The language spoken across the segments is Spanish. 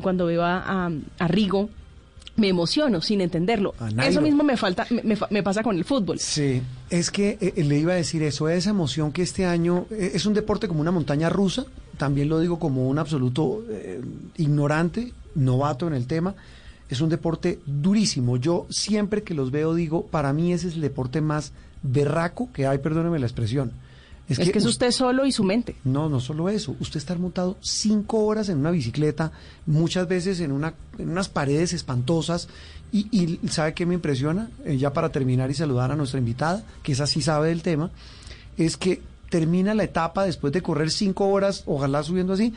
Cuando veo a, a, a Rigo, me emociono sin entenderlo. Eso mismo me falta, me, pasa con el fútbol. Sí, es que eh, le iba a decir eso, esa emoción que este año eh, es un deporte como una montaña rusa, también lo digo como un absoluto eh, ignorante, novato en el tema, es un deporte durísimo. Yo siempre que los veo digo, para mí ese es el deporte más berraco que hay, perdóneme la expresión. Es, que, es us- usted solo y su mente. No, no solo eso. Usted estar montado cinco horas en una bicicleta, muchas veces en, una, en unas paredes espantosas. Y, y ¿sabe qué me impresiona? Eh, ya para terminar y saludar a nuestra invitada, que esa sí sabe del tema, es que termina la etapa después de correr cinco horas, ojalá subiendo así,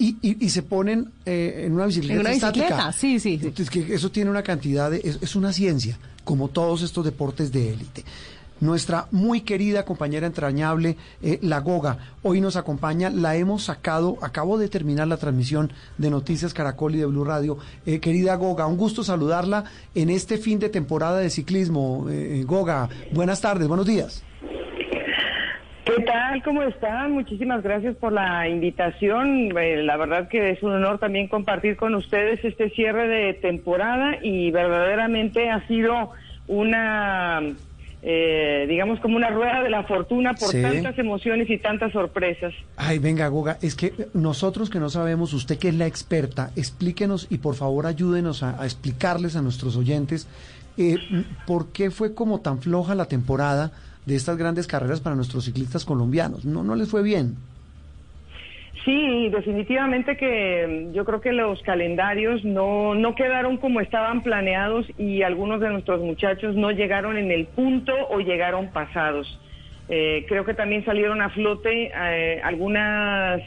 y, y- y se ponen eh, en una bicicleta En una estática. bicicleta, sí, sí, sí. Entonces, que eso tiene una cantidad de... Es, es una ciencia, como todos estos deportes de élite. Nuestra muy querida compañera entrañable, eh, La Goga, hoy nos acompaña, la hemos sacado, acabo de terminar la transmisión de Noticias Caracol y de Blue Radio. Eh, querida Goga, un gusto saludarla en este fin de temporada de ciclismo. Eh, Goga, buenas tardes, buenos días. ¿Qué tal? ¿Cómo están? Muchísimas gracias por la invitación. Eh, la verdad que es un honor también compartir con ustedes este cierre de temporada y verdaderamente ha sido una, eh, digamos, como una rueda de la fortuna por Sí. tantas emociones y tantas sorpresas. Ay, venga, Goga, es que nosotros que no sabemos, usted que es la experta, explíquenos y por favor ayúdenos a, a explicarles a nuestros oyentes eh, por qué fue como tan floja la temporada de estas grandes carreras para nuestros ciclistas colombianos. No, no les fue bien. Sí, definitivamente que mm, yo creo que los calendarios no, no quedaron como estaban planeados y algunos de nuestros muchachos no llegaron en el punto o llegaron pasados. Eh, creo que también salieron a flote eh, algunas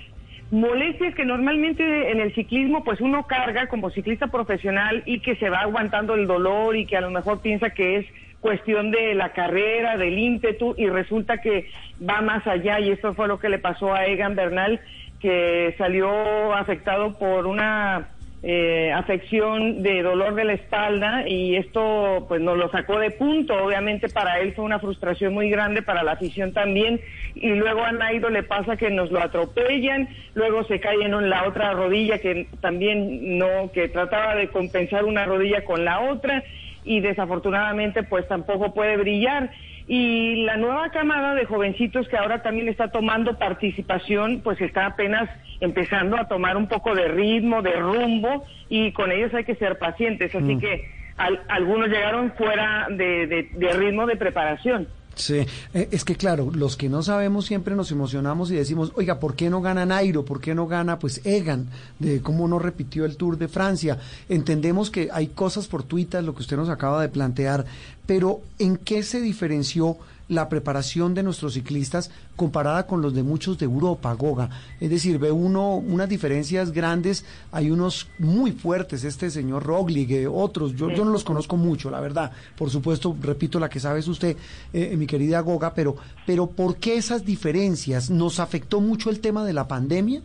molestias que normalmente en el ciclismo pues uno carga como ciclista profesional y que se va aguantando el dolor y que a lo mejor piensa que es cuestión de la carrera, del ímpetu y resulta que va más allá y esto fue lo que le pasó a Egan Bernal que salió afectado por una eh, afección de dolor de la espalda y esto pues nos lo sacó de punto. Obviamente para él fue una frustración muy grande, para la afición también. Y luego a Naido le pasa que nos lo atropellan, luego se cae en la otra rodilla que también no, que trataba de compensar una rodilla con la otra y desafortunadamente pues tampoco puede brillar. Y la nueva camada de jovencitos que ahora también está tomando participación, pues está apenas empezando a tomar un poco de ritmo, de rumbo, y con ellos hay que ser pacientes. Así que al- algunos llegaron fuera de, de- de ritmo de preparación. Sí, eh, es que claro, los que no sabemos siempre nos emocionamos y decimos, oiga, ¿por qué no gana Nairo? ¿Por qué no gana pues Egan? De cómo no repitió el Tour de Francia. Entendemos que hay cosas fortuitas, lo que usted nos acaba de plantear, pero ¿en qué se diferenció la preparación de nuestros ciclistas comparada con los de muchos de Europa, Goga? Es decir, ve uno unas diferencias grandes, hay unos muy fuertes, este señor Roglic, eh, otros, yo, no los conozco mucho, la verdad. Por supuesto, repito, la que sabe es usted, eh, mi querida Goga, pero, pero ¿por qué esas diferencias? ¿Nos afectó mucho el tema de la pandemia?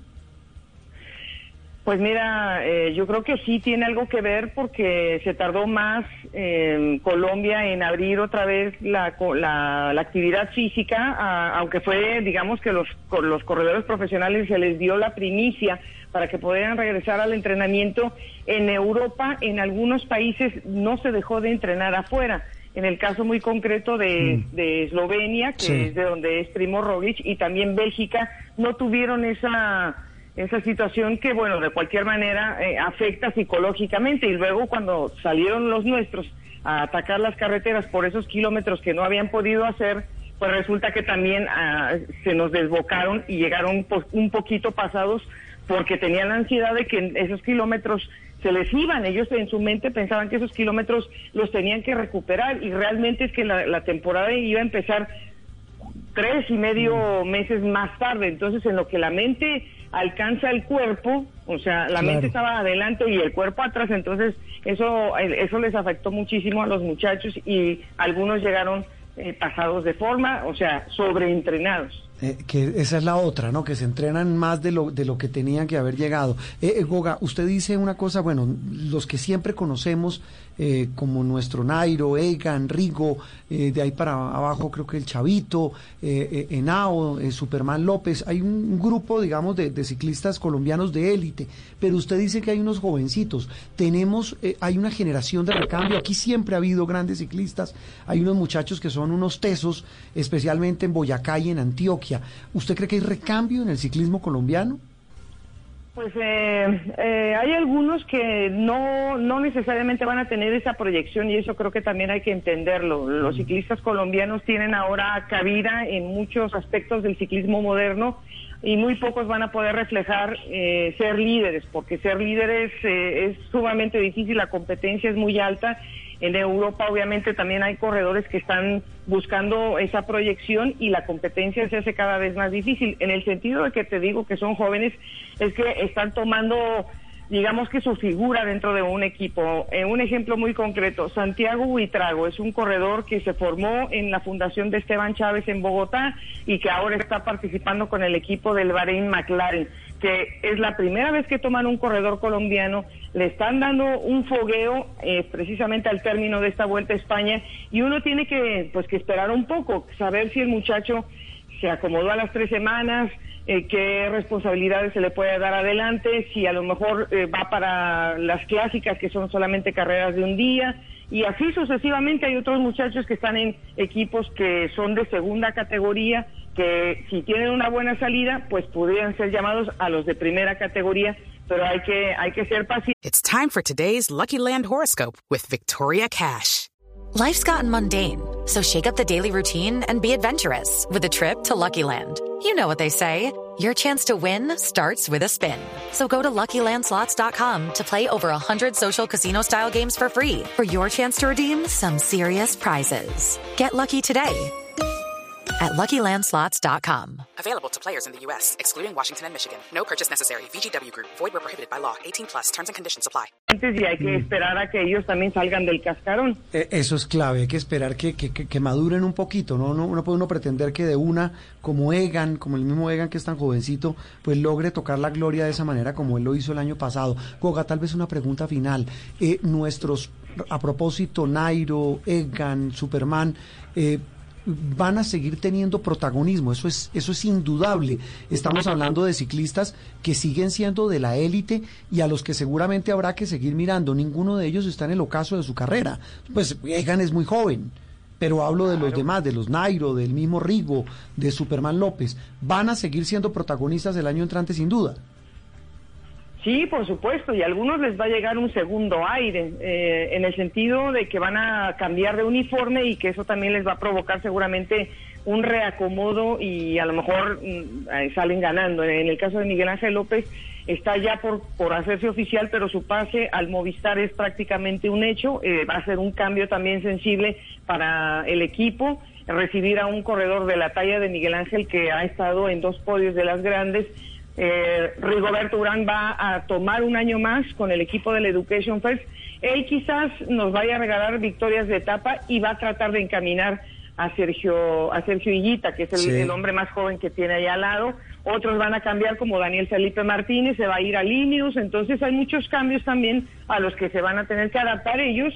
Pues mira, eh, yo creo que sí tiene algo que ver porque se tardó más en Colombia en abrir otra vez la, la, la actividad física, a- aunque fue, digamos que los, los corredores profesionales se les dio la primicia para que pudieran regresar al entrenamiento. En Europa, en algunos países, no se dejó de entrenar afuera. En el caso muy concreto de, de Eslovenia, que Sí. es de donde es Primo Roglic, y también Bélgica, no tuvieron esa esa situación que, bueno, de cualquier manera eh, afecta psicológicamente. Y luego cuando salieron los nuestros a atacar las carreteras por esos kilómetros que no habían podido hacer, pues resulta que también ah, se nos desbocaron y llegaron un poquito pasados porque tenían la ansiedad de que esos kilómetros se les iban. Ellos en su mente pensaban que esos kilómetros los tenían que recuperar y realmente es que la temporada iba a empezar tres y medio meses más tarde. Entonces, en lo que la mente alcanza el cuerpo, o sea, la Claro. mente estaba adelante y el cuerpo atrás, entonces eso, eso les afectó muchísimo a los muchachos y algunos llegaron eh, pasados de forma, o sea, sobreentrenados. Eh, que esa es la otra, ¿no? Que se entrenan más de lo, de lo que tenían que haber llegado. Eh, eh, Goga, usted dice una cosa, bueno, los que siempre conocemos, eh, como nuestro Nairo, Egan, Rigo, de ahí para abajo creo que el Chavito, Henao, Superman López, hay un, grupo, digamos, de, de ciclistas colombianos de élite, pero usted dice que hay unos jovencitos. Tenemos, hay una generación de recambio, aquí siempre ha habido grandes ciclistas, hay unos muchachos que son unos tesos, especialmente en Boyacá y en Antioquia. ¿Usted cree que hay recambio en el ciclismo colombiano? Pues eh, eh, hay algunos que no, no necesariamente van a tener esa proyección y eso creo que también hay que entenderlo. Los ciclistas colombianos tienen ahora cabida en muchos aspectos del ciclismo moderno y muy pocos van a poder reflejar eh, ser líderes, porque ser líderes eh, es sumamente difícil, la competencia es muy alta. En Europa obviamente también hay corredores que están buscando esa proyección y la competencia se hace cada vez más difícil. En el sentido de que te digo que son jóvenes, es que están tomando digamos que su figura dentro de un equipo. Eh, un ejemplo muy concreto, Santiago Huitrago es un corredor que se formó en la fundación de Esteban Chávez en Bogotá y que ahora está participando con el equipo del Bahrein McLaren, que es la primera vez que toman un corredor colombiano, le están dando un fogueo eh, precisamente al término de esta vuelta a España y uno tiene que pues que esperar un poco, saber si el muchacho se acomodó a las tres semanas, eh, qué responsabilidades se le puede dar adelante, si a lo mejor eh, va para las clásicas que son solamente carreras de un día y así sucesivamente. Hay otros muchachos que están en equipos que son de segunda categoría que si tienen una buena salida pues podrían ser llamados a los de primera categoría pero hay que hay que ser pacientes It's time for today's Lucky Land horoscope with Victoria Cash. Life's gotten mundane, so shake up the daily routine and be adventurous with a trip to Lucky Land. You know what they say. Your chance to win starts with a spin. So go to LuckyLandSlots.com to play over 100 social casino-style games for free for your chance to redeem some serious prizes. Get lucky today at LuckyLandSlots.com. Available to players in the U.S., excluding Washington and Michigan. No purchase necessary. VGW Group, void where prohibited by law. 18 plus terms and conditions apply. y hay que esperar a que ellos también salgan del cascarón. Eh, Eso es clave, hay que esperar que, que, que- que maduren un poquito, ¿no? No, no puede uno pretender que de una, como Egan, como el mismo Egan que es tan jovencito, pues logre tocar la gloria de esa manera como él lo hizo el año pasado. Goga, tal vez una pregunta final. Eh, nuestros, a propósito, Nairo, Egan, Superman, eh, van a seguir teniendo protagonismo, eso es, eso es indudable. Estamos hablando de ciclistas que siguen siendo de la élite y a los que seguramente habrá que seguir mirando. Ninguno de ellos está en el ocaso de su carrera. Pues Egan es muy joven, pero hablo de los demás, de los Nairo, del mismo Rigo, de Superman López. Van a seguir siendo protagonistas el año entrante sin duda. Sí, por supuesto, y a algunos les va a llegar un segundo aire, eh, en el sentido de que van a cambiar de uniforme y que eso también les va a provocar seguramente un reacomodo y a lo mejor mm, salen ganando. En el caso de Miguel Ángel López está ya por, por hacerse oficial, pero su pase al Movistar es prácticamente un hecho, eh, va a ser un cambio también sensible para el equipo recibir a un corredor de la talla de Miguel Ángel que ha estado en dos podios de las grandes eh, Rigoberto Urán va a tomar un año más con el equipo del Education First. Él quizás nos vaya a regalar victorias de etapa y va a tratar de encaminar a Sergio a Sergio Higuita, que es el, Sí. el hombre más joven que tiene ahí al lado. Otros van a cambiar como Daniel Felipe Martínez, se va a ir a Linius. Entonces hay muchos cambios también a los que se van a tener que adaptar ellos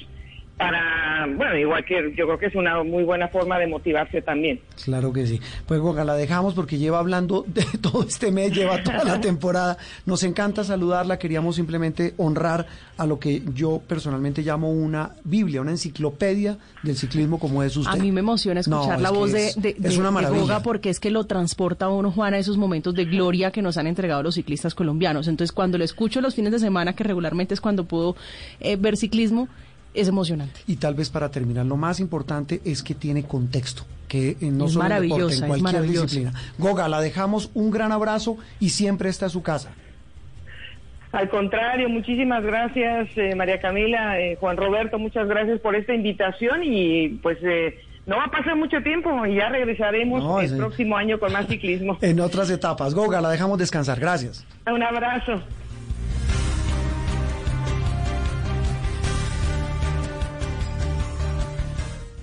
para, bueno, igual que yo creo que es una muy buena forma de motivarse también. Claro que sí. Pues Goga, la dejamos porque lleva hablando de todo este mes, lleva toda la temporada. Nos encanta saludarla, queríamos simplemente honrar a lo que yo personalmente llamo una Biblia, una enciclopedia del ciclismo como es usted. A mí me emociona escuchar es la voz es- de, de, es una de. Goga porque es que lo transporta a uno, Juana, a esos momentos de gloria que nos han entregado los ciclistas colombianos. Entonces, cuando lo escucho los fines de semana, que regularmente es cuando puedo eh, ver ciclismo, es emocionante. Y tal vez para terminar, lo más importante es que tiene contexto, que eh, no Es solo en deporte, maravillosa, en cualquier disciplina. Goga, la dejamos un gran abrazo y siempre está a su casa. Al contrario, muchísimas gracias, eh, María Camila, eh, Juan Roberto, muchas gracias por esta invitación y pues eh, No va a pasar mucho tiempo y ya regresaremos No, el sí. próximo año con más ciclismo. En otras etapas. Goga, la dejamos descansar. Gracias. Un abrazo.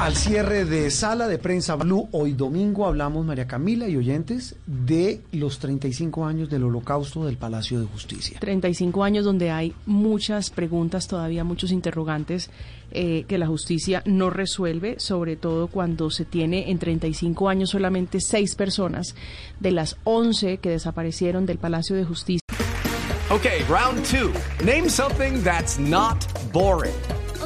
Al cierre de Sala de Prensa Blue, hoy domingo hablamos, María Camila y oyentes, de los 35 años del holocausto del Palacio de Justicia. 35 años donde hay muchas preguntas, todavía muchos interrogantes eh, que la justicia no resuelve, sobre todo cuando se tiene en 35 años solamente seis personas de las 11 que desaparecieron del Palacio de Justicia. Okay, round two. Name something that's not boring.